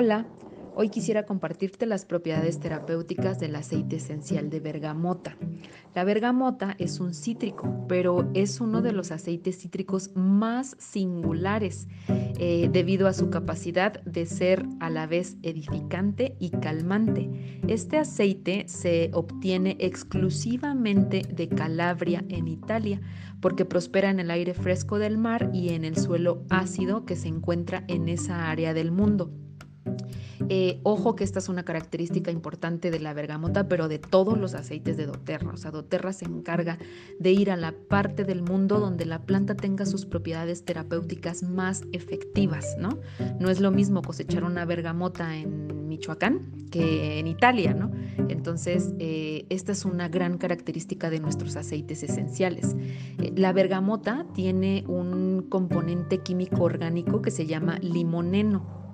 Hola, hoy quisiera compartirte las propiedades terapéuticas del aceite esencial de bergamota. La bergamota es un cítrico, pero es uno de los aceites cítricos más singulares eh, debido a su capacidad de ser a la vez edificante y calmante. Este aceite se obtiene exclusivamente de Calabria en Italia porque prospera en el aire fresco del mar y en el suelo ácido que se encuentra en esa área del mundo. Eh, ojo que esta es una característica importante de la bergamota, pero de todos los aceites de doTERRA. O sea, doTERRA se encarga de ir a la parte del mundo donde la planta tenga sus propiedades terapéuticas más efectivas, ¿no? No es lo mismo cosechar una bergamota en Michoacán que en Italia, ¿no? Entonces, eh, esta es una gran característica de nuestros aceites esenciales. Eh, la bergamota tiene un componente químico orgánico que se llama limoneno.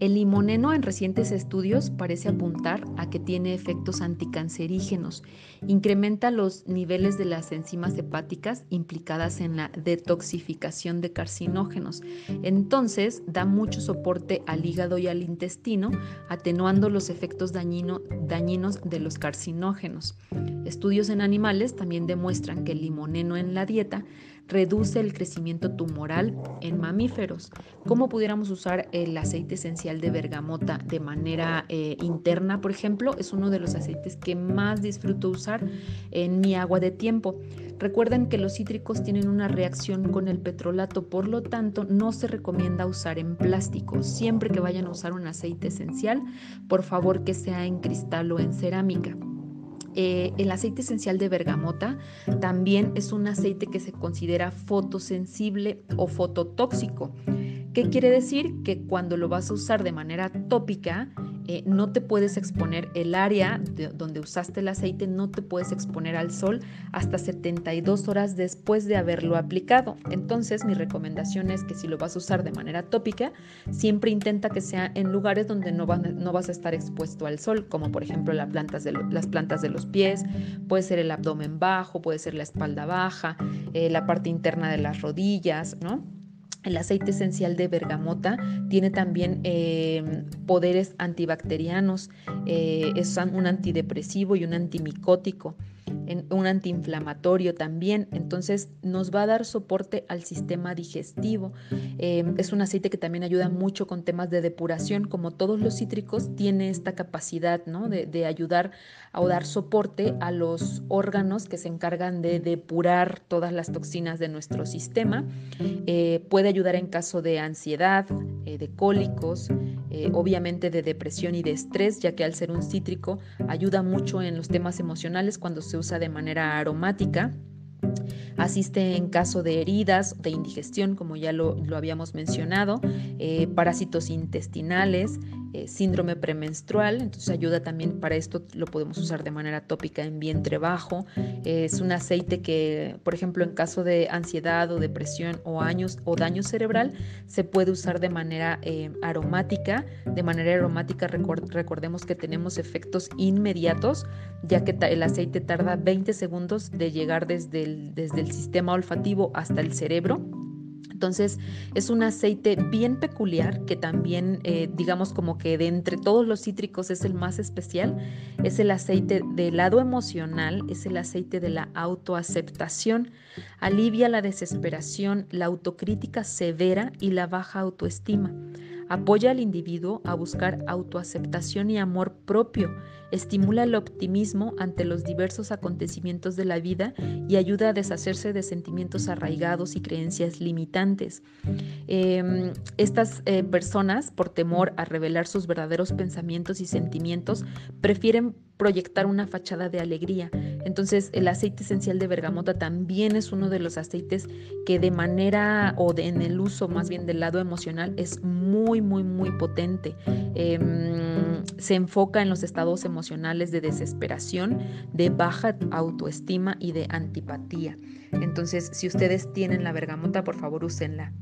El limoneno en recientes estudios parece apuntar a que tiene efectos anticancerígenos, incrementa los niveles de las enzimas hepáticas implicadas en la detoxificación de carcinógenos. Entonces, da mucho soporte al hígado y al intestino, atenuando los efectos dañinos de los carcinógenos. Estudios en animales también demuestran que el limoneno en la dieta reduce el crecimiento tumoral en mamíferos. ¿Cómo pudiéramos usar el aceite esencial de bergamota de manera eh, interna, por ejemplo? Es uno de los aceites que más disfruto usar en mi agua de tiempo. Recuerden que los cítricos tienen una reacción con el petrolato, por lo tanto no se recomienda usar en plástico. Siempre que vayan a usar un aceite esencial, por favor que sea en cristal o en cerámica. Eh, el aceite esencial de bergamota también es un aceite que se considera fotosensible o fototóxico. ¿Qué quiere decir? Que cuando lo vas a usar de manera tópica, eh, no te puedes exponer el área donde usaste el aceite, no te puedes exponer al sol hasta 72 horas después de haberlo aplicado. Entonces mi recomendación es que si lo vas a usar de manera tópica, siempre intenta que sea en lugares donde no, vas a estar expuesto al sol, como por ejemplo las plantas, de las plantas de los pies, puede ser el abdomen bajo, puede ser la espalda baja, eh, la parte interna de las rodillas, ¿no? El aceite esencial de bergamota tiene también eh, poderes antibacterianos, eh, es un antidepresivo y un antimicótico un antiinflamatorio también, entonces nos va a dar soporte al sistema digestivo. Em, es un aceite que también ayuda mucho con temas de depuración, como todos los cítricos, tiene esta capacidad ¿no? de, ayudar o dar soporte a los órganos que se encargan de depurar todas las toxinas de nuestro sistema. Eh, puede ayudar en caso de ansiedad, eh, de cólicos, eh, obviamente de depresión y de estrés, ya que al ser un cítrico ayuda mucho en los temas emocionales cuando se usa de manera aromática. Asiste en caso de heridas, de indigestión, como ya lo, habíamos mencionado, eh, parásitos intestinales, eh, síndrome premenstrual, entonces ayuda también para esto, lo podemos usar de manera tópica en vientre bajo. es un aceite que, por ejemplo, en caso de ansiedad o depresión o, años, o daño cerebral, se puede usar de manera eh, aromática. De manera aromática recordemos que tenemos efectos inmediatos, ya que el aceite tarda 20 segundos de llegar desde el, desde el sistema olfativo hasta el cerebro entonces es un aceite bien peculiar que también, eh, digamos como que de entre todos los cítricos es el más especial. Es el aceite del lado emocional, es el aceite de la autoaceptación. Alivia la desesperación, la autocrítica severa y la baja autoestima. Apoya al individuo a buscar autoaceptación y amor propio, estimula el optimismo ante los diversos acontecimientos de la vida y ayuda a deshacerse de sentimientos arraigados y creencias limitantes. Em, estas eh, personas, por temor a revelar sus verdaderos pensamientos y sentimientos, prefieren proyectar una fachada de alegría. Entonces, el aceite esencial de bergamota también es uno de los aceites que de manera o en el uso más bien del lado emocional es muy, muy, muy potente. Em, se enfoca en los estados emocionales de desesperación, de baja autoestima y de antipatía. Entonces, si ustedes tienen la bergamota, por favor, úsenla.